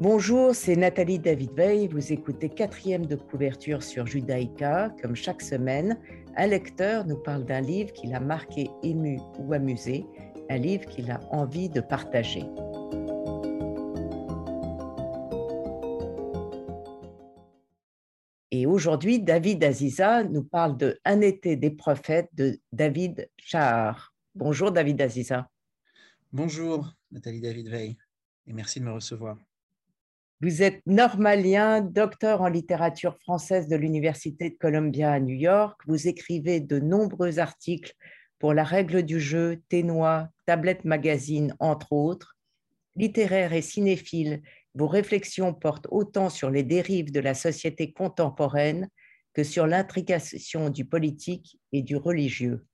Bonjour, c'est Nathalie David Veil. Vous écoutez quatrième de couverture sur Judaïka. Comme chaque semaine, un lecteur nous parle d'un livre qui l'a marqué, ému ou amusé, un livre qu'il a envie de partager. Et aujourd'hui, David Aziza nous parle de Un été des prophètes de David Chahar. Bonjour David Aziza. Bonjour Nathalie David Veil et merci de me recevoir. Vous êtes normalien, docteur en littérature française de l'Université de Columbia à New York. Vous écrivez de nombreux articles pour La règle du jeu, Ténois, Tablette Magazine, entre autres. Littéraire et cinéphile, vos réflexions portent autant sur les dérives de la société contemporaine que sur l'intrication du politique et du religieux.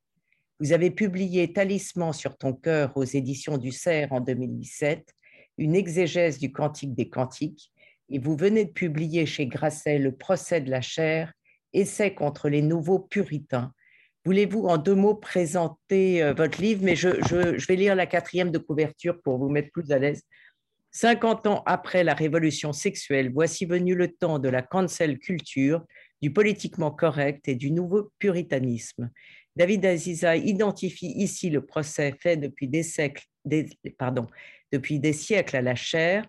Vous avez publié Talisman sur ton cœur aux éditions du Cerf en 2017 une exégèse du Cantique des Cantiques, et vous venez de publier chez Grasset Le procès de la chair, essai contre les nouveaux puritains. Voulez-vous en deux mots présenter euh, votre livre? Mais je, vais lire la quatrième de couverture pour vous mettre plus à l'aise. 50 ans après la révolution sexuelle, voici venu le temps de la cancel culture, du politiquement correct et du nouveau puritanisme. David Aziza identifie ici le procès fait depuis des siècles, pardon, depuis des siècles à la chair,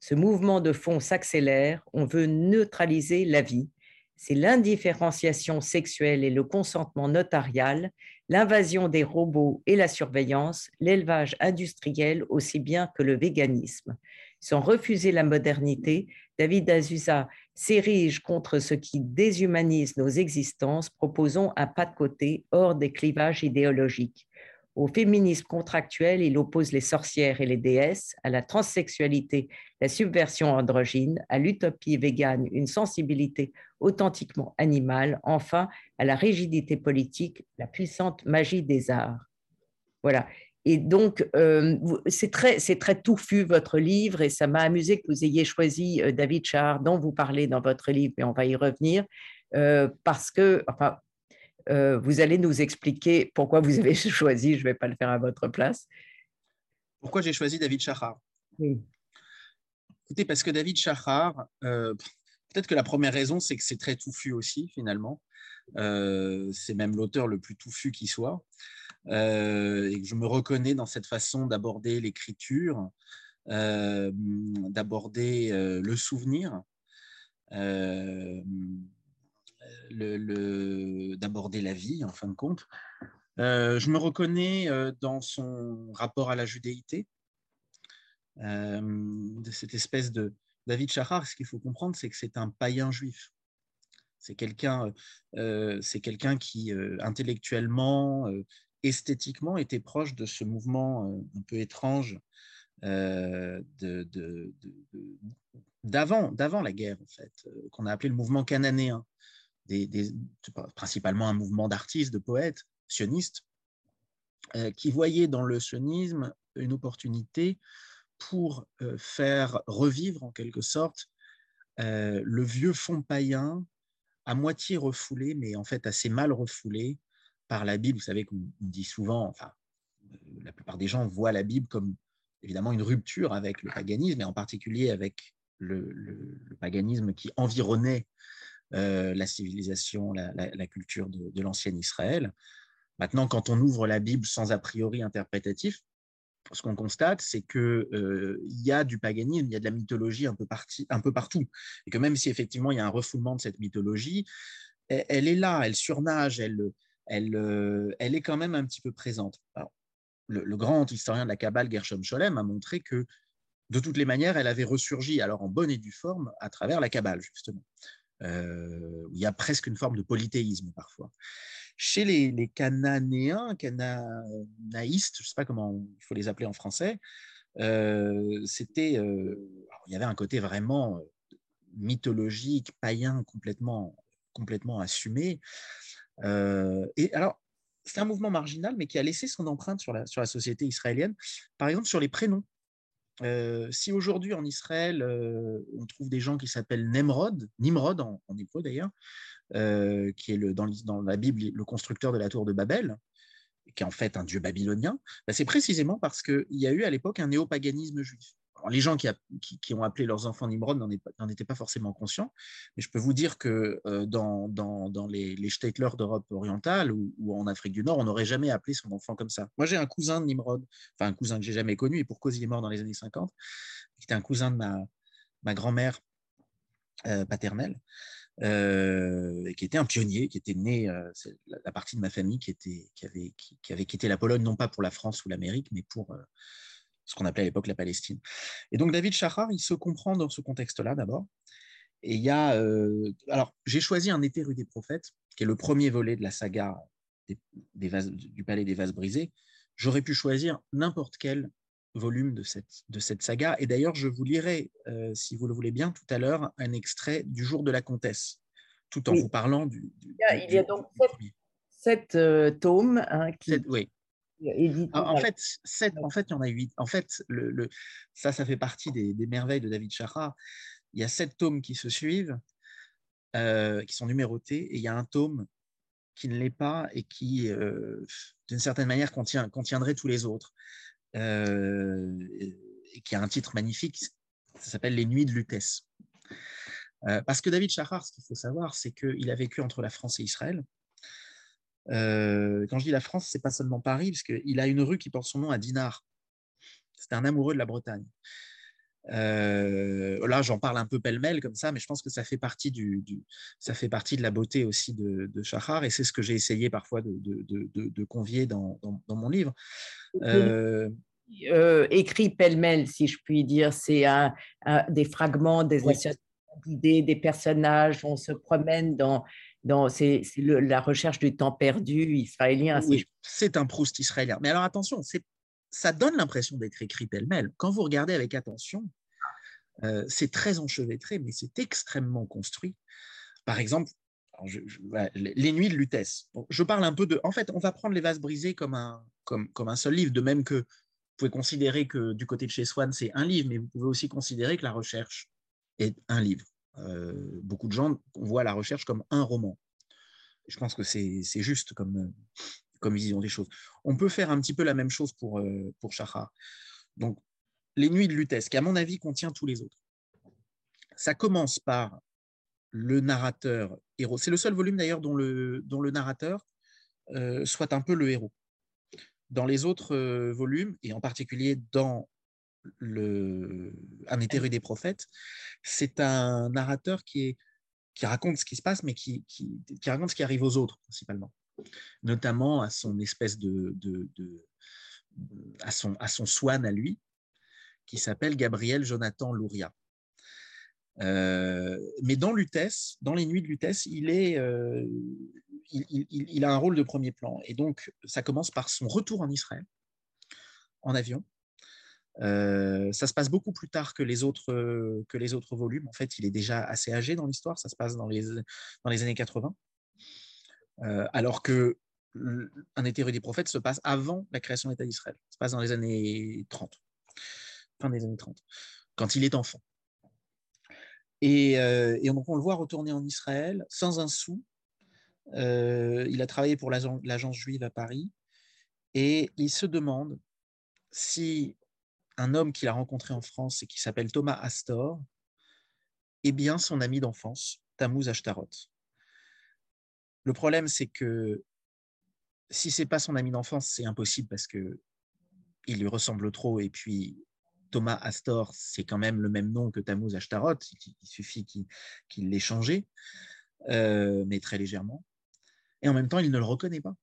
ce mouvement de fond s'accélère, on veut neutraliser la vie. C'est l'indifférenciation sexuelle et le consentement notarial, l'invasion des robots et la surveillance, l'élevage industriel aussi bien que le véganisme. Sans refuser la modernité, David Azusa s'érige contre ce qui déshumanise nos existences, proposons un pas de côté hors des clivages idéologiques. Au féminisme contractuel, il oppose les sorcières et les déesses, à la transsexualité, la subversion androgyne, à l'utopie végane, une sensibilité authentiquement animale, enfin à la rigidité politique, la puissante magie des arts. Voilà. Et donc, euh, c'est très, très touffu votre livre et ça m'a amusé que vous ayez choisi euh, David Char, dont vous parlez dans votre livre, et on va y revenir, euh, parce que, enfin, euh, vous allez nous expliquer pourquoi vous avez choisi, je ne vais pas le faire à votre place. Pourquoi j'ai choisi David Chahar oui. Écoutez, parce que David Chahar, euh, peut-être que la première raison, c'est que c'est très touffu aussi, finalement. Euh, c'est même l'auteur le plus touffu qui soit. et je me reconnais dans cette façon d'aborder l'écriture, d'aborder le souvenir d'aborder la vie, en fin de compte. Euh, je me reconnais euh, dans son rapport à la judéité, euh, de cette espèce de David Chahar. Ce qu'il faut comprendre, c'est que c'est un païen juif. C'est quelqu'un, c'est quelqu'un qui intellectuellement, esthétiquement, était proche de ce mouvement un peu étrange d'avant, d'avant la guerre, en fait, qu'on a appelé le mouvement cananéen principalement un mouvement d'artistes, de poètes, sionistes, euh, qui voyaient dans le sionisme une opportunité pour euh, faire revivre en quelque sorte euh, le vieux fond païen à moitié refoulé, mais en fait assez mal refoulé par la Bible. Vous savez qu'on dit souvent, enfin, la plupart des gens voient la Bible comme évidemment une rupture avec le paganisme, et en particulier avec le, paganisme qui environnait la civilisation, la, culture de, l'ancien Israël. Maintenant, quand on ouvre la Bible sans a priori interprétatif, ce qu'on constate, c'est qu'il euh, y a du paganisme, il y a de la mythologie un peu, partout. Et que même si effectivement il y a un refoulement de cette mythologie, elle, est là, elle surnage, euh, elle, est quand même un petit peu présente. le, grand historien de la Kabbale, Gershom Scholem, a montré que de toutes les manières, elle avait ressurgi, alors en bonne et due forme, à travers la Kabbale, justement. Euh, il y a presque une forme de polythéisme parfois. Chez les, cananéens, canaïstes, je ne sais pas comment il faut les appeler en français, euh, c'était, euh, il y avait un côté vraiment mythologique, païen, complètement, complètement assumé. et alors, c'est un mouvement marginal, mais qui a laissé son empreinte sur la société israélienne, par exemple sur les prénoms. Si aujourd'hui en Israël, on trouve des gens qui s'appellent Nemrod, Nimrod en, hébreu d'ailleurs, qui est le, dans, dans, la Bible le constructeur de la tour de Babel, qui est en fait un dieu babylonien, bah, c'est précisément parce qu'il y a eu à l'époque un néopaganisme juif. Les gens qui, ont appelé leurs enfants Nimrod n'en étaient pas forcément conscients, mais je peux vous dire que euh, dans, les, les d'Europe orientale ou, en Afrique du Nord, on n'aurait jamais appelé son enfant comme ça. Moi, j'ai un cousin de Nimrod, enfin un cousin que j'ai jamais connu, et pour cause il est mort dans les années 50, qui était un cousin de ma, grand-mère euh, paternelle, euh, qui était un pionnier, qui était né, c'est la, partie de ma famille qui, avait quitté la Pologne, non pas pour la France ou l'Amérique, mais pour ce qu'on appelait à l'époque la Palestine. Et donc David Shachar, il se comprend dans ce contexte-là d'abord. Et il y a, euh, alors j'ai choisi un été rue des prophètes, qui est le premier volet de la saga des, vases, du palais des vases brisés. J'aurais pu choisir n'importe quel volume de cette, de cette saga. Et d'ailleurs, je vous lirai, euh, si vous le voulez bien, tout à l'heure, un extrait du jour de la comtesse, tout en vous parlant du. il, y a, donc sept, euh, tomes hein, qui, oui. En fait, en fait, il y en a huit. En fait, le, ça, ça fait partie des, merveilles de David Chara. Il y a sept tomes qui se suivent, euh, qui sont numérotés, et il y a un tome qui ne l'est pas et qui, euh, d'une certaine manière, contient, contiendrait tous les autres, euh, et qui a un titre magnifique. Ça s'appelle Les Nuits de Lutèce. parce que David Chahar, ce qu'il faut savoir, c'est qu'il a vécu entre la France et Israël. Euh, quand je dis la France, c'est pas seulement Paris, parce qu'il a une rue qui porte son nom à Dinard. C'était un amoureux de la Bretagne. Euh, là, j'en parle un peu pêle-mêle comme ça, mais je pense que ça fait partie, du, ça fait partie de la beauté aussi de, de et c'est ce que j'ai essayé parfois de, de, de convier dans, dans, mon livre. Euh, écrit pêle-mêle, si je puis dire, c'est un, des fragments, des idées, des personnages, on se promène dans, c'est la recherche du temps perdu israélien. Oui, c'est un Proust israélien. Mais alors attention, ça donne l'impression d'être écrit pêle-mêle. Quand vous regardez avec attention, euh, c'est très enchevêtré, mais c'est extrêmement construit. Par exemple, Les Nuits de Lutèce. je parle un peu de. En fait, on va prendre Les Vases brisés comme un, comme, comme un seul livre, de même que vous pouvez considérer que du côté de chez Swann, c'est un livre, mais vous pouvez aussi considérer que La Recherche est un livre. Euh, beaucoup de gens voient la recherche comme un roman. Je pense que c'est juste comme, comme vision des choses. On peut faire un petit peu la même chose pour, euh, pour. Donc, Les Nuits de Lutèce, qui à mon avis contient tous les autres. Ça commence par le narrateur héros. C'est le seul volume d'ailleurs dont le, narrateur euh, soit un peu le héros. Dans les autres volumes, et en particulier dans le, Un été rue des prophètes, c'est un narrateur qui, est, qui raconte ce qui se passe, mais qui, qui, raconte ce qui arrive aux autres principalement, notamment à son espèce de, de, à, son, à son swan à lui, qui s'appelle Gabriel Jonathan Louria. Euh, mais dans Lutèce, dans les nuits de Lutèce, il, est, euh, il, il, il, a un rôle de premier plan. Et donc, ça commence par son retour en Israël, en avion, ça se passe beaucoup plus tard que les, autres, que les autres volumes. En fait, il est déjà assez âgé dans l'histoire. Ça se passe dans les, dans les années 80. Euh, alors que Un été rue des prophètes se passe avant la création de l'État d'Israël. Ça se passe dans les années 30, fin des années 30, quand il est enfant. Et, et donc, on le voit retourner en Israël sans un sou. il a travaillé pour l'agence juive à Paris et il se demande si un homme qu'il a rencontré en France et qui s'appelle Thomas Astor est bien son ami d'enfance, Tammuz Ashtarot. Le problème, c'est que si c'est pas son ami d'enfance, c'est impossible parce que il lui ressemble trop. Et puis Thomas Astor, c'est quand même le même nom que Tammuz Ashtarot. Il, suffit qu'il l'ait changé, euh, mais très légèrement. Et en même temps, il ne le reconnaît pas.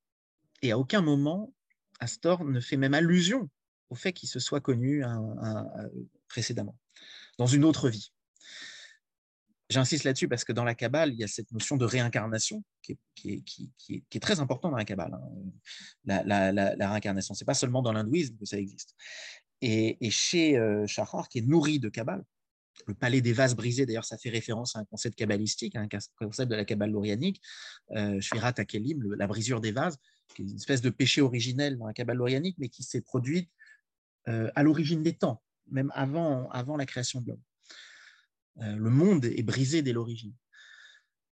Et à aucun moment, Astor ne fait même allusion au fait qu'il se soit connu précédemment, dans une autre vie. J'insiste là-dessus parce que dans la Kabbale, il y a cette notion de réincarnation qui est, très importante dans la Kabbale. Hein. La, réincarnation, ce n'est pas seulement dans l'hindouisme que ça existe. Et, chez euh, Shahar, qui est nourri de Kabbale, le palais des vases brisés, d'ailleurs, ça fait référence à un concept kabbalistique, un concept de la Kabbale lorianique, euh, Akelim, la brisure des vases, qui est une espèce de péché originel dans la Kabbale lorianique, mais qui s'est produite euh, à l'origine des temps, même avant, avant la création de l'homme. Euh, le monde est brisé dès l'origine.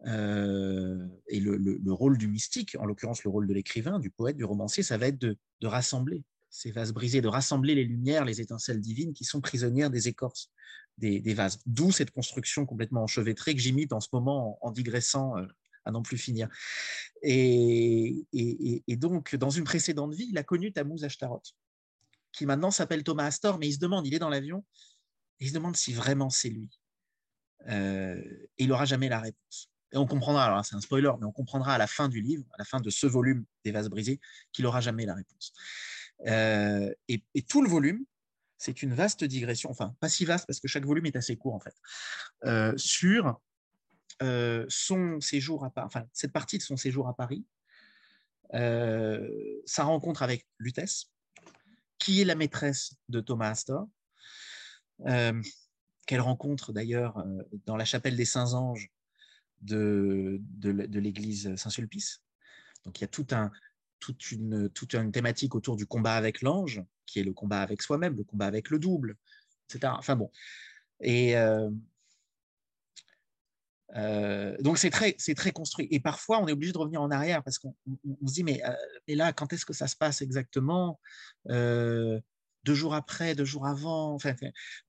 Euh, et le, rôle du mystique, en l'occurrence le rôle de l'écrivain, du poète, du romancier, ça va être de, rassembler ces vases brisés, de rassembler les lumières, les étincelles divines qui sont prisonnières des écorces des, vases. D'où cette construction complètement enchevêtrée que j'imite en ce moment en, digressant euh, à n'en plus finir. Et, donc, dans une précédente vie, il a connu Tammuz Ashtaroth, qui maintenant s'appelle Thomas Astor, mais il se demande, il est dans l'avion, il se demande si vraiment c'est lui. Euh, et il n'aura jamais la réponse. Et on comprendra, alors c'est un spoiler, mais on comprendra à la fin du livre, à la fin de ce volume des vases brisés, qu'il n'aura jamais la réponse. Euh, et, tout le volume, c'est une vaste digression, enfin pas si vaste parce que chaque volume est assez court en fait, euh, sur euh, son séjour à Paris, cette partie de son séjour à Paris, sa rencontre avec Lutèce, qui est la maîtresse de Thomas Astor, qu'elle rencontre d'ailleurs dans la chapelle des Saints Anges de, de, de l'église Saint-Sulpice. Donc il y a tout un, toute une, toute une thématique autour du combat avec l'ange, qui est le combat avec soi-même, le combat avec le double, etc. Enfin bon. Et euh, euh, donc c'est très, c'est très construit. Et parfois, on est obligé de revenir en arrière parce qu'on se dit, mais, euh, là, quand est-ce que ça se passe exactement? Deux jours après, deux jours avant. Enfin,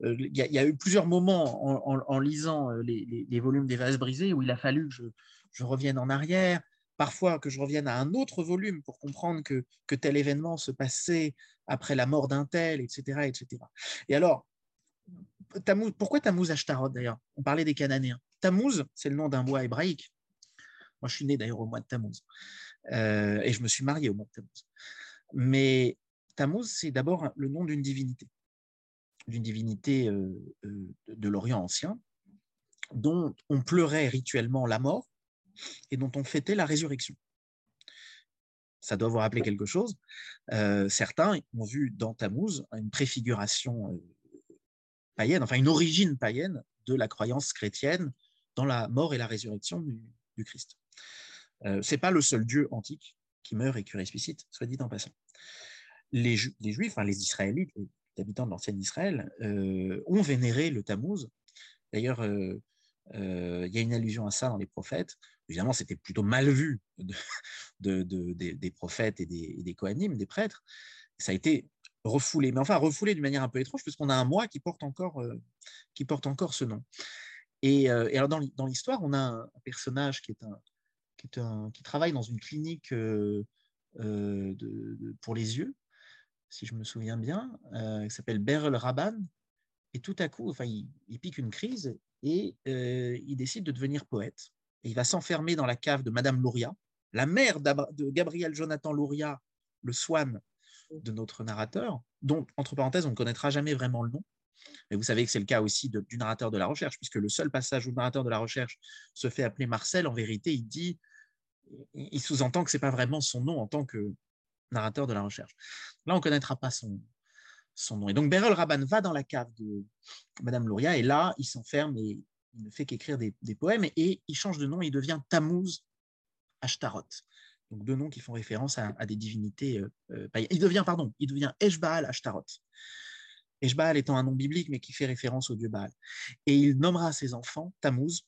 il y, a eu plusieurs moments en, lisant les, volumes des vases brisés où il a fallu que je, revienne en arrière parfois que je revienne à un autre volume pour comprendre que, tel événement se passait après la mort d'un tel, etc., etc. Et alors, pourquoi Tammuz Ashtaroth d'ailleurs? On parlait des Cananéens. Tammuz, c'est le nom d'un mois hébraïque. Moi, je suis né d'ailleurs au mois de Tammuz. Euh, et je me suis marié au mois de Tammuz. Mais Tammuz, c'est d'abord le nom d'une divinité, d'une divinité euh, euh, de l'Orient ancien, dont on pleurait rituellement la mort et dont on fêtait la résurrection. Ça doit vous rappeler quelque chose. Certains ont vu dans Tammuz une préfiguration païenne, enfin une origine païenne de la croyance chrétienne dans la mort et la résurrection du, Christ. Euh, Ce n'est pas le seul Dieu antique qui meurt et qui ressuscite, soit dit en passant. Les, Juifs, enfin les Israélites, les habitants de l'ancien Israël, ont vénéré le Tammuz. D'ailleurs, il y a une allusion à ça dans les prophètes. Évidemment, c'était plutôt mal vu de, des, prophètes et des, des des prêtres. Ça a été refoulé, mais enfin refoulé d'une manière un peu étrange, puisqu'on a un mois qui porte encore, euh, qui porte encore ce nom. Et, euh, alors dans, l'histoire, on a un, personnage qui, est un, qui, est un, qui travaille dans une clinique euh, pour les yeux, si je me souviens bien, qui s'appelle Beryl Raban. Et tout à coup, enfin, il, il pique une crise et il décide de devenir poète il va s'enfermer dans la cave de Madame Louria, la mère de Gabriel Jonathan Louria, le swan de notre narrateur, dont, entre parenthèses, on ne connaîtra jamais vraiment le nom. Mais vous savez que c'est le cas aussi du narrateur de la recherche, puisque le seul passage où le narrateur de la recherche se fait appeler Marcel, en vérité, il dit, il sous-entend que ce n'est pas vraiment son nom en tant que narrateur de la recherche. Là, on ne connaîtra pas son, son nom. Et donc, Beryl Raban va dans la cave de Madame Louria, et là, il s'enferme et il ne fait qu'écrire des, poèmes et il change de nom, il devient Tammuz Ashtaroth. Donc deux noms qui font référence à, des divinités euh, euh, Il devient, pardon, il devient Eshbaal Ashtaroth. Eshbaal étant un nom biblique, mais qui fait référence au dieu Baal. Et il nommera ses enfants Tammuz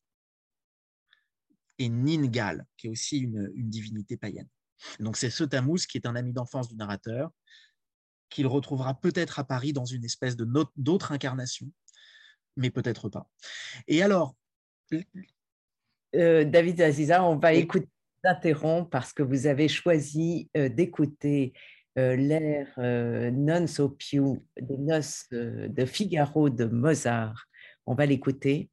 et Ningal, qui est aussi une, divinité païenne. donc c'est ce Tammuz qui est un ami d'enfance du narrateur, qu'il retrouvera peut-être à Paris dans une espèce de d'autre incarnation, mais peut-être pas. Et alors euh, David Aziza, on va écouter d'interrompre parce que vous avez choisi euh, d'écouter euh, l'air Non so più des noces de Figaro de Mozart. On va l'écouter.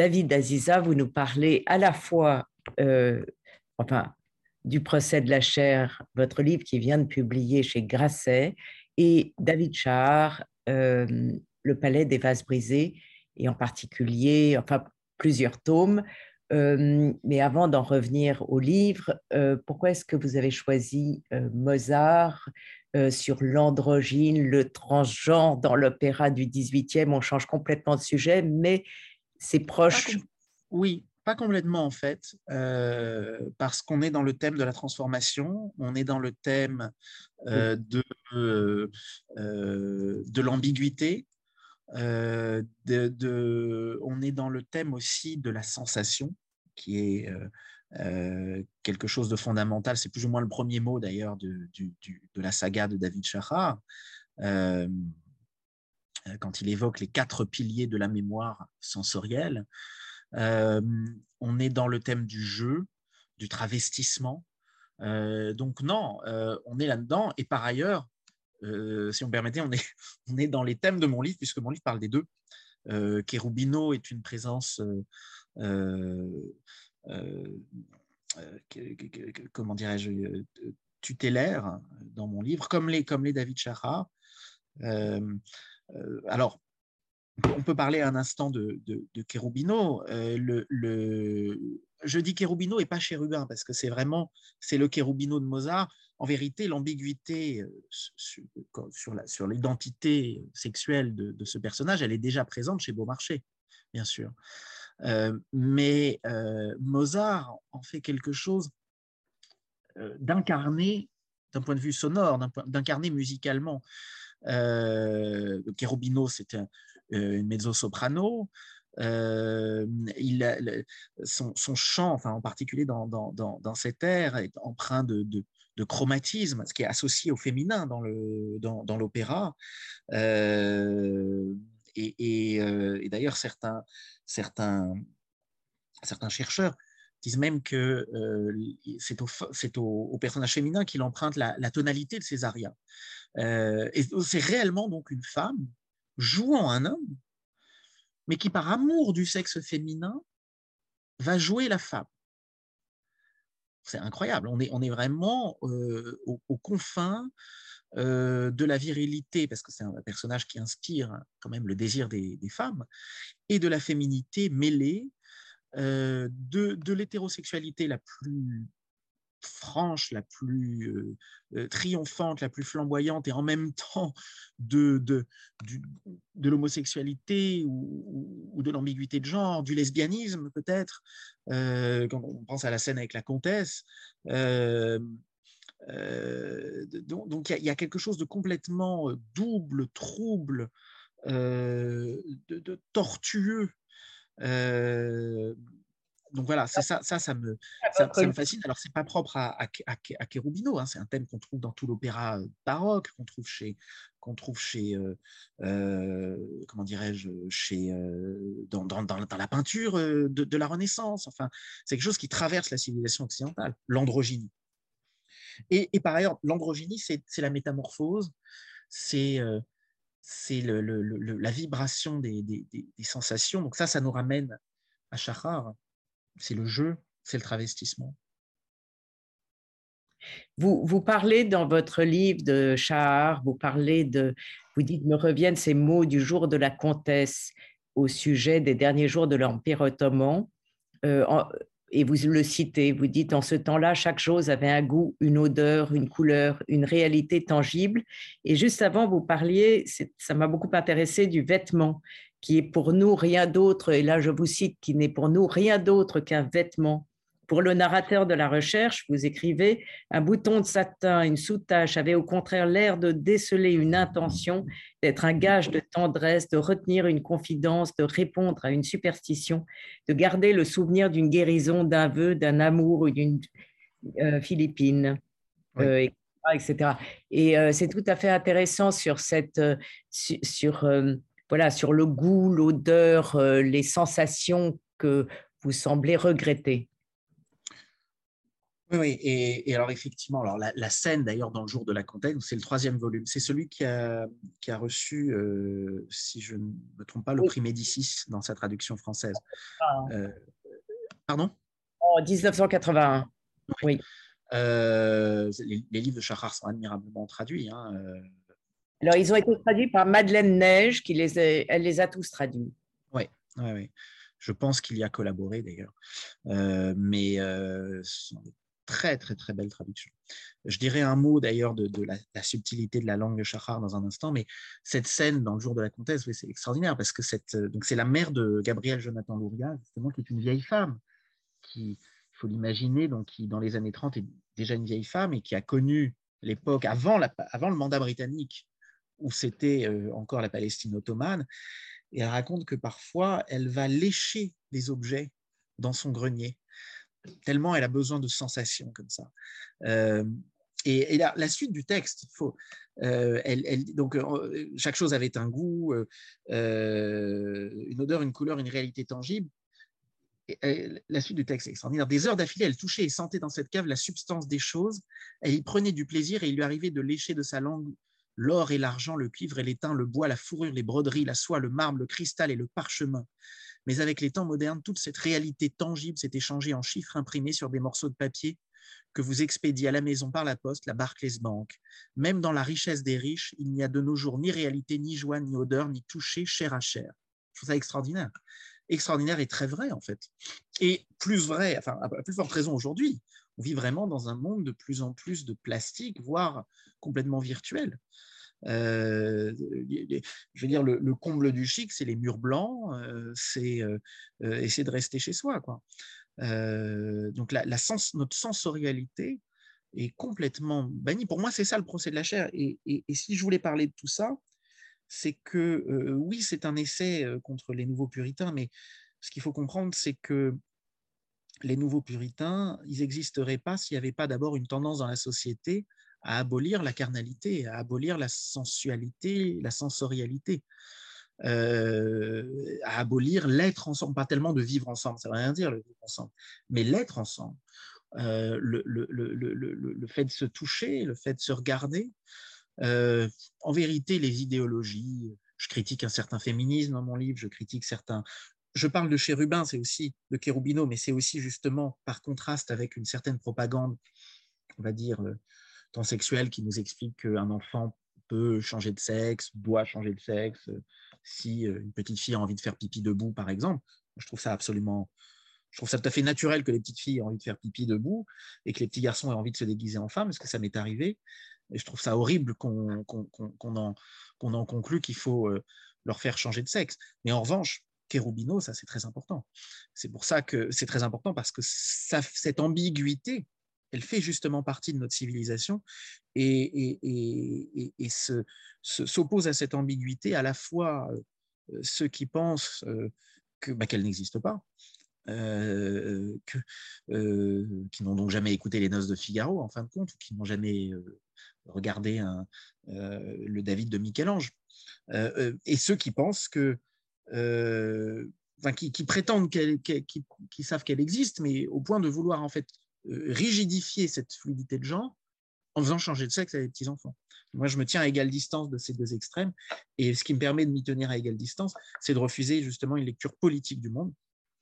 David Aziza, vous nous parlez à la fois, enfin, du procès de la chair, votre livre qui vient de publier chez Grasset, et David Char, Le palais des vases brisés, et en particulier, enfin, plusieurs tomes. mais avant d'en revenir au livre, pourquoi est-ce que vous avez choisi Mozart sur l'androgyne, le transgenre dans l'opéra du 18e On change complètement de sujet, mais c'est proche. Oui, pas complètement en fait, parce qu'on est dans le thème de la transformation, on est dans le thème de, de l'ambiguïté, euh, de, on est dans le thème aussi de la sensation, qui est euh, euh, quelque chose de fondamental. C'est plus ou moins le premier mot d'ailleurs de, de, la saga de David Chahar, quand il évoque les quatre piliers de la mémoire sensorielle. on est dans le thème du jeu, du travestissement. donc non, on est là-dedans. Et par ailleurs, euh, si on permettait, on est, on est dans les thèmes de mon livre, puisque mon livre parle des deux. Euh, Cherubino est une présence, euh, comment dirais-je, tutélaire dans mon livre, comme les, comme les David Chara. Alors, on peut parler un instant de, de, Cherubino. le, je dis Cherubino et pas chérubin, parce que c'est vraiment c'est le Cherubino de Mozart en vérité, l'ambiguïté euh, sur l'identité sexuelle de, ce personnage, elle est déjà présente chez Beaumarchais, bien sûr. Euh, mais euh, Mozart en fait quelque chose d'incarné d'un point de vue sonore, d'incarné musicalement. Cherubino, c'était une mezzo-soprano. il son, chant, enfin, en particulier dans, dans, dans, cet air, est empreint de, de chromatisme, ce qui est associé au féminin dans l'opéra. Dans euh, et, euh, et, d'ailleurs, certains, certains, certains chercheurs disent même que c'est au, personnage féminin qu'il emprunte la, tonalité de ses arias. et c'est réellement donc une femme jouant un homme, mais qui par amour du sexe féminin va jouer la femme. C'est incroyable. On est vraiment aux, confins de la virilité, parce que c'est un personnage qui inspire quand même le désir des, femmes, et de la féminité mêlée, de, de l'hétérosexualité la plus franche, la plus euh, euh, triomphante, la plus flamboyante, et en même temps de, de, de l'homosexualité ou, de l'ambiguïté de genre, du lesbianisme peut-être, euh, quand on pense à la scène avec la comtesse. donc il y, a quelque chose de complètement double, trouble, de, tortueux donc voilà, c'est ça, ça, ça me, ça, me fascine. Alors, c'est pas propre à, à, à, Cherubino, hein, c'est un thème qu'on trouve dans tout l'opéra euh, baroque, qu'on trouve chez, qu'on trouve chez, euh, euh, comment dirais-je, chez, dans, dans, dans, la peinture de, de, la Renaissance. Enfin, c'est quelque chose qui traverse la civilisation occidentale, l'androgynie. Et, et, par ailleurs, l'androgynie, c'est la métamorphose, c'est c'est le, la vibration des, sensations. Donc ça, ça nous ramène à Chahar, c'est le jeu, c'est le travestissement. Vous, vous, parlez dans votre livre de Chahar, vous parlez de, vous dites, me reviennent ces mots du jour de la comtesse au sujet des derniers jours de l'Empire ottoman. Euh, et vous le citez, vous dites, en ce temps-là, chaque chose avait un goût, une odeur, une couleur, une réalité tangible. Et juste avant, vous parliez, ça m'a beaucoup intéressé, du vêtement qui est pour nous rien d'autre, et là je vous cite, qui n'est pour nous rien d'autre qu'un vêtement. Pour le narrateur de la recherche, vous écrivez, un bouton de satin, une sous-tache avait au contraire l'air de déceler une intention, d'être un gage de tendresse, de retenir une confidence, de répondre à une superstition, de garder le souvenir d'une guérison, d'un vœu, d'un amour ou d'une euh, Philippine, euh, etc. Et euh, c'est tout à fait intéressant sur cette, sur voilà, sur le goût, l'odeur, euh, les sensations que vous semblez regretter Oui, oui, et, alors effectivement, alors la, scène d'ailleurs dans le jour de la comtesse, c'est le troisième volume, c'est celui qui a, qui a reçu, euh, si je ne me trompe pas, le prix Médicis dans sa traduction française. Ah. Euh, pardon? En 1981, oui. Euh, les, livres de Chahar sont admirablement traduits. Hein, alors, ils ont été traduits par Madeleine Neige, qui les elle les a tous traduits. Oui, oui, oui. Je pense qu'il y a collaboré d'ailleurs. mais ce sont très, très, très belle traduction. Je dirais un mot d'ailleurs de, la, subtilité de la langue de Chahar dans un instant, mais cette scène dans le jour de la comtesse, c'est extraordinaire parce que c'est la mère de Gabrielle Jonathan Louria, justement, qui est une vieille femme, qui, il faut l'imaginer, donc qui dans les années 30 est déjà une vieille femme et qui a connu l'époque avant, avant le mandat britannique où c'était euh, encore la Palestine ottomane. Et elle raconte que parfois, elle va lécher des objets dans son grenier tellement elle a besoin de sensations comme ça. Euh, et, la, suite du texte, faut, euh, elle, donc euh, chaque chose avait un goût, une odeur, une couleur, une réalité tangible. La suite du texte est extraordinaire. Des heures d'affilée, elle touchait et sentait dans cette cave la substance des choses. Elle y prenait du plaisir et il lui arrivait de lécher de sa langue l'or et l'argent, le cuivre et l'étain, le bois, la fourrure, les broderies, la soie, le marbre, le cristal et le parchemin. Mais avec les temps modernes, toute cette réalité tangible s'est échangée en chiffres imprimés sur des morceaux de papier que vous expédiez à la maison par la poste, la Barclays Bank. Même dans la richesse des riches, il n'y a de nos jours ni réalité, ni joie, ni odeur, ni toucher chair à chair. Je trouve ça extraordinaire. Extraordinaire et très vrai, en fait. Et plus vrai, enfin, à plus forte raison aujourd'hui. On vit vraiment dans un monde de plus en plus de plastique, voire complètement virtuel. Euh, je veux dire, le, comble du chic, c'est les murs blancs, euh, c'est euh, essayer de rester chez soi. Quoi. donc notre sensorialité est complètement bannie. Pour moi, c'est ça le procès de la chair. Et, si je voulais parler de tout ça, c'est que oui, c'est un essai contre les nouveaux puritains, mais ce qu'il faut comprendre, c'est que les nouveaux puritains, ils n'existeraient pas s'il n'y avait pas d'abord une tendance dans la société à abolir la carnalité, à abolir la sensualité, la sensorialité, euh, à abolir l'être ensemble, pas tellement de vivre ensemble, ça ne veut rien dire le vivre ensemble, mais l'être ensemble, euh, le, fait de se toucher, le fait de se regarder. Euh, en vérité, les idéologies, je critique un certain féminisme dans mon livre, je critique certains, je parle de chérubin, c'est aussi de Cherubino, mais c'est aussi justement par contraste avec une certaine propagande, on va dire, transsexuel qui nous explique qu'un enfant peut changer de sexe, doit changer de sexe, euh, si euh, une petite fille a envie de faire pipi debout, par exemple. Je trouve ça absolument, je trouve ça tout à fait naturel que les petites filles aient envie de faire pipi debout et que les petits garçons aient envie de se déguiser en femme, parce que ça m'est arrivé. Et je trouve ça horrible qu'on en, en, conclue qu'il faut euh, leur faire changer de sexe. Mais en revanche, Cherubino, ça c'est très important. C'est pour ça que c'est très important parce que cette ambiguïté elle fait justement partie de notre civilisation et, s'oppose à cette ambiguïté à la fois euh, ceux qui pensent euh, bah, qu'elle n'existe pas, euh, qui n'ont donc jamais écouté les noces de Figaro en fin de compte, ou qui n'ont jamais regardé le David de Michel-Ange, et ceux qui pensent que Enfin, qui, prétendent qu'ils savent qu'elle existe, mais au point de vouloir en fait rigidifier cette fluidité de genre en faisant changer de sexe à des petits-enfants. Moi, je me tiens à égale distance de ces deux extrêmes, et ce qui me permet de m'y tenir à égale distance, c'est de refuser justement une lecture politique du monde,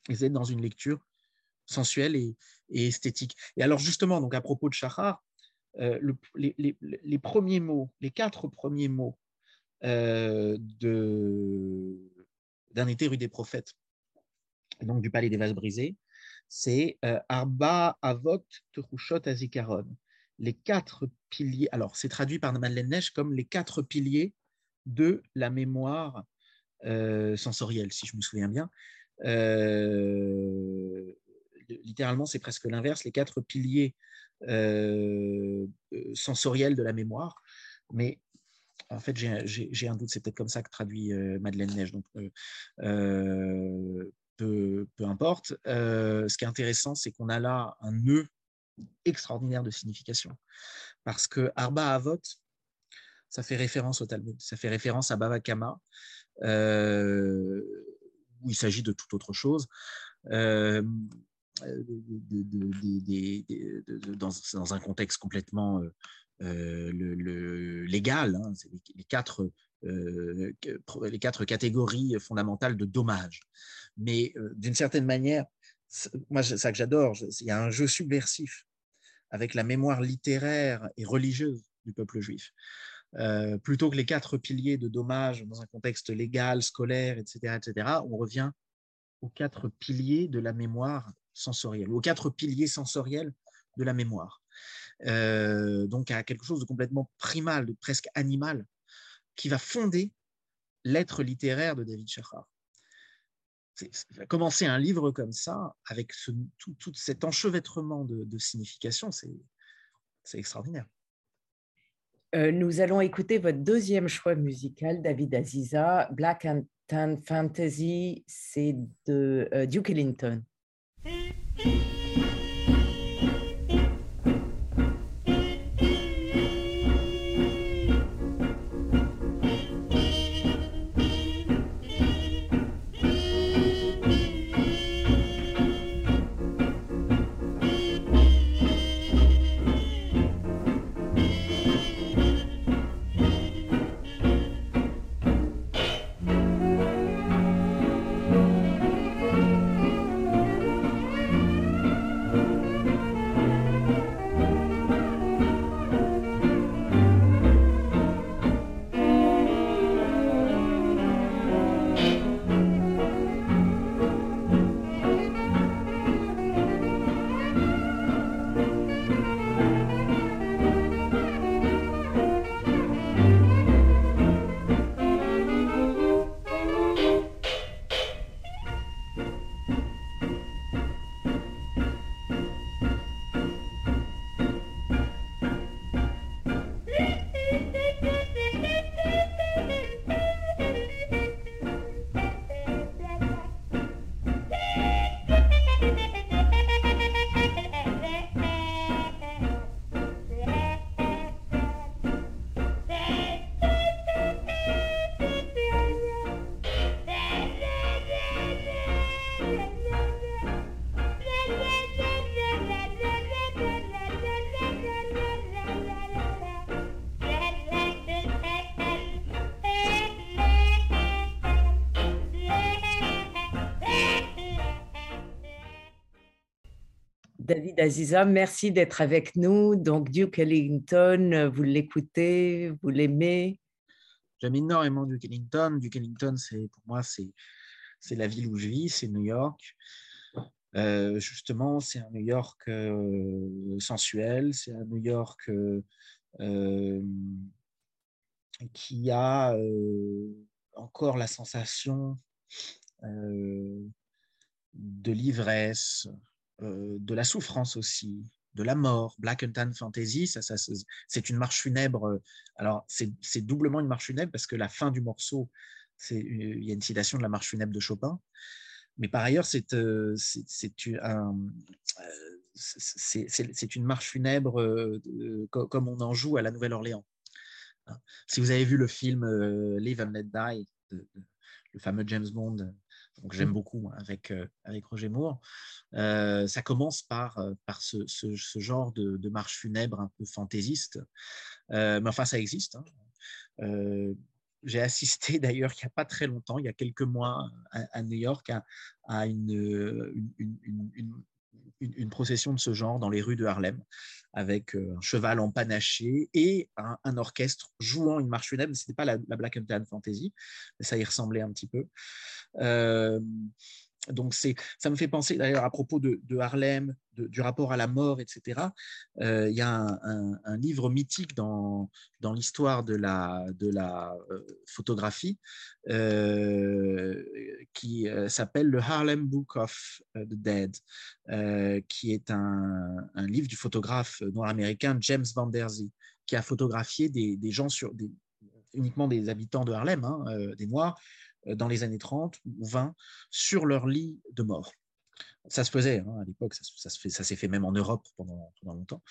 et d'être dans une lecture sensuelle et, esthétique. Et alors justement, donc à propos de Chahar, euh, les, premiers mots, les quatre premiers mots euh, d'un été rue des prophètes, donc du palais des vases brisés, c'est euh, Arba Avot Terushot Azikaron. Les quatre piliers, alors c'est traduit par Madeleine Neige comme les quatre piliers de la mémoire euh, sensorielle, si je me souviens bien. Euh, littéralement, c'est presque l'inverse, les quatre piliers sensoriels de la mémoire. Mais en fait, j'ai un doute, c'est peut-être comme ça que traduit Madeleine Neige. Peu, importe. Euh, ce qui est intéressant, c'est qu'on a là un nœud extraordinaire de signification. Parce que Arba Avot, ça fait référence au Talmud, ça fait référence à Bava Kama, euh, où il s'agit de toute autre chose. Euh, dans, un contexte complètement le, légal, hein, les, quatre, les quatre catégories fondamentales de dommages. Mais d'une certaine manière, moi, c'est ça que j'adore, il y a un jeu subversif avec la mémoire littéraire et religieuse du peuple juif. plutôt que les quatre piliers de dommages dans un contexte légal, scolaire, etc., etc., on revient aux quatre piliers de la mémoire sensorielle, aux quatre piliers sensoriels de la mémoire. donc à quelque chose de complètement primal, de presque animal, qui va fonder l'être littéraire de David Shachar commencer un livre comme ça, avec tout, cet enchevêtrement de, signification, c'est extraordinaire. Euh, nous allons écouter votre deuxième choix musical, David Aziza, Black and Tan Fantasy, c'est de euh, Duke Ellington. David Aziza, merci d'être avec nous. Donc, Duke Ellington, vous l'écoutez, vous l'aimez? J'aime énormément Duke Ellington. Duke Ellington, pour moi, c'est, la ville où je vis, c'est New York. Euh, justement, c'est un New York euh, sensuel, c'est un New York euh, qui a encore la sensation de l'ivresse, de la souffrance aussi, de la mort. Black and Tan Fantasy, ça, c'est une marche funèbre. Euh, alors, c'est doublement une marche funèbre parce que la fin du morceau, il y a une citation de la marche funèbre de Chopin. Mais par ailleurs, c'est euh, une marche funèbre comme on en joue à la Nouvelle-Orléans. Hein. Si vous avez vu le film Live and Let Die, le fameux James Bond donc j'aime beaucoup avec, euh, avec Roger Moore. Euh, ça commence par, euh, par ce, ce, genre de, de, marche funèbre un peu fantaisiste. mais enfin, ça existe. Hein. j'ai assisté d'ailleurs il n'y a pas très longtemps, il y a quelques mois, à, New York, à, une, une, procession de ce genre dans les rues de Harlem, avec euh, un cheval empanaché et un, orchestre jouant une marche funèbre. Ce n'était pas la, Black and Tan Fantasy, mais ça y ressemblait un petit peu. Euh, donc ça me fait penser d'ailleurs à propos de, Harlem, du rapport à la mort, etc. Euh, il y a un, livre mythique dans, dans l'histoire de la, de la euh, photographie euh, qui s'appelle le Harlem Book of the Dead, qui est un, livre du photographe noir américain James Van Der Zee, qui a photographié des, des gens sur uniquement des habitants de Harlem, hein, des Noirs, dans les années 30 ou 20 sur leur lit de mort. Ça se faisait hein, à l'époque, ça, s'est fait même en Europe pendant, longtemps.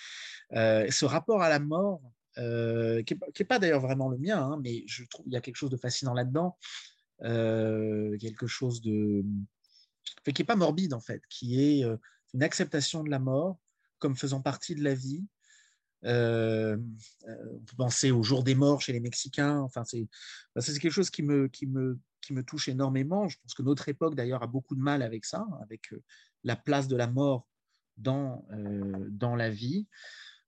Euh, ce rapport à la mort, euh, qui n'est pas, d'ailleurs vraiment le mien, hein, mais je trouve qu'il y a quelque chose de fascinant là-dedans, quelque chose de qui n'est pas morbide en fait, qui est une acceptation de la mort comme faisant partie de la vie. Euh, on peut penser au jour des morts chez les Mexicains. Enfin, c'est quelque chose qui, me, qui me touche énormément. Je pense que notre époque, d'ailleurs, a beaucoup de mal avec ça, avec la place de la mort dans, dans la vie.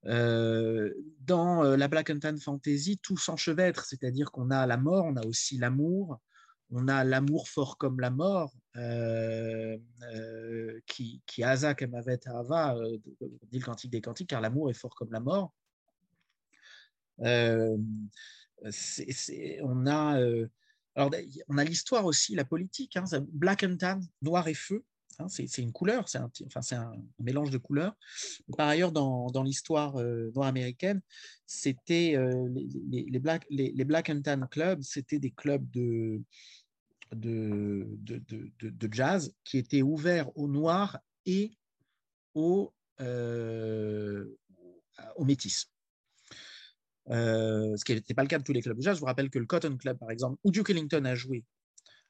dans la Black and Tan Fantasy, tout s'enchevêtre, c'est-à-dire qu'on a la mort, on a aussi l'amour, on a l'amour fort comme la mort, euh, euh, qui, qui Asa Kemavet Ava, euh, dit le cantique des cantiques, car l'amour est fort comme la mort. on a, alors, on a l'histoire aussi, la politique, hein, black and tan, noir et feu. Hein, c'est une couleur, c'est un, mélange de couleurs. Par ailleurs, dans, l'histoire noire américaine, c'était les, les, black, and Tan Clubs, c'était des clubs de, jazz qui était ouvert aux Noirs et aux, euh, aux Métis. Euh, ce qui n'était pas le cas de tous les clubs jazz. Je vous rappelle que le Cotton Club, par exemple, où Duke Ellington a joué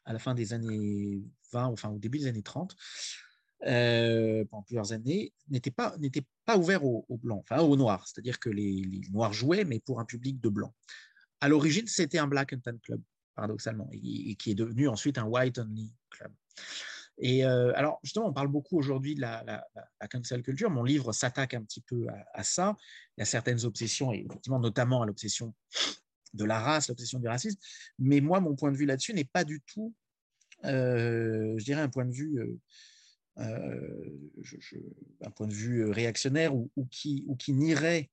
à la fin des années 20, enfin au début des années 30, euh, pendant plusieurs années, n'était pas, ouvert aux, blancs, enfin aux noirs. C'est-à-dire que les, les, noirs jouaient, mais pour un public de blancs. À l'origine, c'était un black and tan club paradoxalement, et, qui est devenu ensuite un white only club. Et euh, alors, justement, on parle beaucoup aujourd'hui de la, cancel culture. Mon livre s'attaque un petit peu à, ça. Il y a certaines obsessions, et notamment à l'obsession de la race, l'obsession du racisme. Mais moi, mon point de vue là-dessus n'est pas du tout, euh, je dirais, un point de vue, euh, un point de vue réactionnaire ou qui, ou qui nierait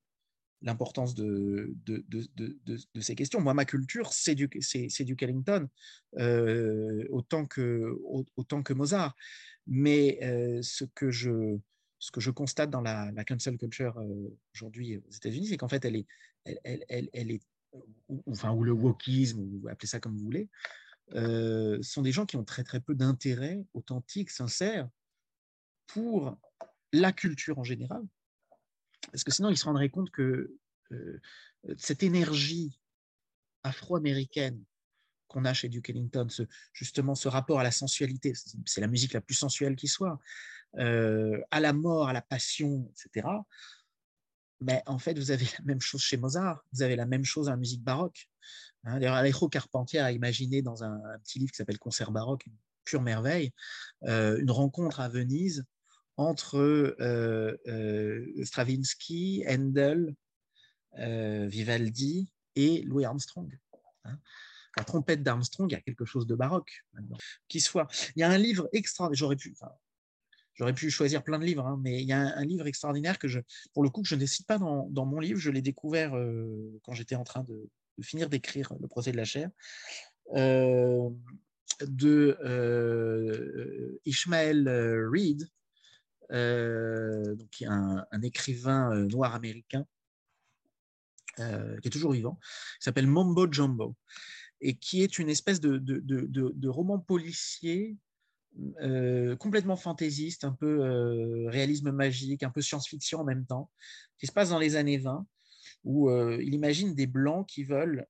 l'importance de, de, de, de, ces questions. Moi, ma culture, c'est du, c'est, du Kellington, euh, autant, que, autant que Mozart. Mais euh, ce, que je, ce que je constate dans la, la cancel culture euh, aujourd'hui aux États-Unis, c'est qu'en fait, elle est, elle, elle, elle, est ou, enfin, ou le wokisme, ou appelez ça comme vous voulez, sont des gens qui ont très très peu d'intérêt authentique, sincère pour la culture en général, parce que sinon, ils se rendraient compte que euh, cette énergie afro-américaine qu'on a chez Duke Ellington, ce, justement ce rapport à la sensualité, c'est la musique la plus sensuelle qui soit, euh, à la mort, à la passion, etc. Mais en fait, vous avez la même chose chez Mozart, vous avez la même chose dans la musique baroque. Hein, D'ailleurs, Alejo Carpentier a imaginé dans un, petit livre qui s'appelle Concert baroque, une pure merveille, euh, une rencontre à Venise entre euh, euh, Stravinsky, Handel, euh, Vivaldi et Louis Armstrong. Hein. La trompette d'Armstrong, il y a quelque chose de baroque Qui soit. Il y a un livre extra. J'aurais pu. J'aurais pu choisir plein de livres, hein, mais il y a un, livre extraordinaire que je, pour le coup, je ne cite pas dans, dans mon livre. Je l'ai découvert quand j'étais en train de, finir d'écrire le procès de la chair, de Ishmael Reed, euh, donc, un, écrivain euh, noir américain euh, qui est toujours vivant, qui s'appelle Mombo Jumbo, et qui est une espèce de, roman policier complètement fantaisiste, un peu réalisme magique, un peu science-fiction en même temps, qui se passe dans les années 20, où il imagine des Blancs qui veulent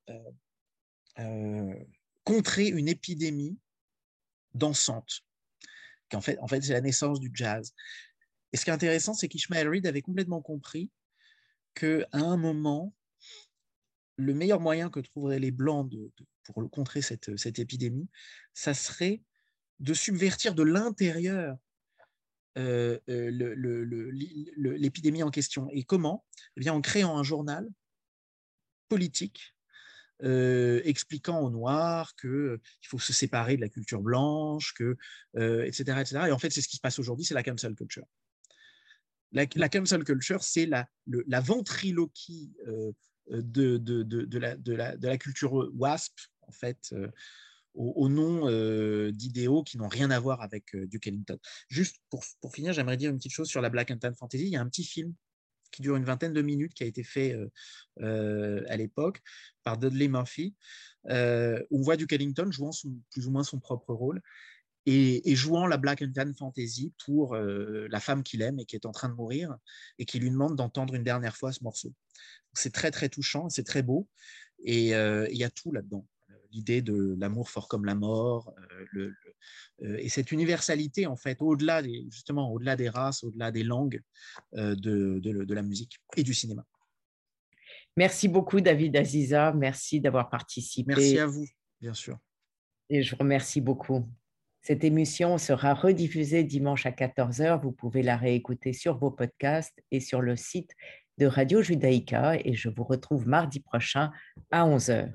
contrer une épidémie dansante. En fait, en fait c'est la naissance du jazz. Et ce qui est intéressant, c'est qu'Ishmael Reed avait complètement compris qu'à un moment, le meilleur moyen que trouveraient les Blancs pour contrer cette, épidémie, ça serait de subvertir de l'intérieur euh, euh l'épidémie en question. Et comment? Eh bien, En créant un journal politique euh, expliquant aux Noirs qu'il faut se séparer de la culture blanche, que, etc., etc. Et en fait, c'est ce qui se passe aujourd'hui, c'est la cancel culture. La, cancel culture, c'est la, la, ventriloquie euh, de, la, la, culture WASP, en fait, euh, au, nom euh, d'idéaux qui n'ont rien à voir avec Duke Ellington. Juste pour, finir, j'aimerais dire une petite chose sur la Black and Tan Fantasy. Il y a un petit film qui dure une vingtaine de minutes, qui a été fait à l'époque par Dudley Murphy. où on voit Duke Ellington jouant plus ou moins son propre rôle et, jouant la Black and Tan Fantasy pour euh, la femme qu'il aime et qui est en train de mourir et qui lui demande d'entendre une dernière fois ce morceau. C'est très très touchant, c'est très beau et euh, il y a tout là-dedans. L'idée de l'amour fort comme la mort, euh, et cette universalité, en fait, au-delà des, justement, au-delà des races, au-delà des langues de, de, de la musique et du cinéma. Merci beaucoup, David Aziza. Merci d'avoir participé. Merci à vous, bien sûr. Et je vous remercie beaucoup. Cette émission sera rediffusée dimanche à 14h. Vous pouvez la réécouter sur vos podcasts et sur le site de Radio Judaïka. Et je vous retrouve mardi prochain à 11h.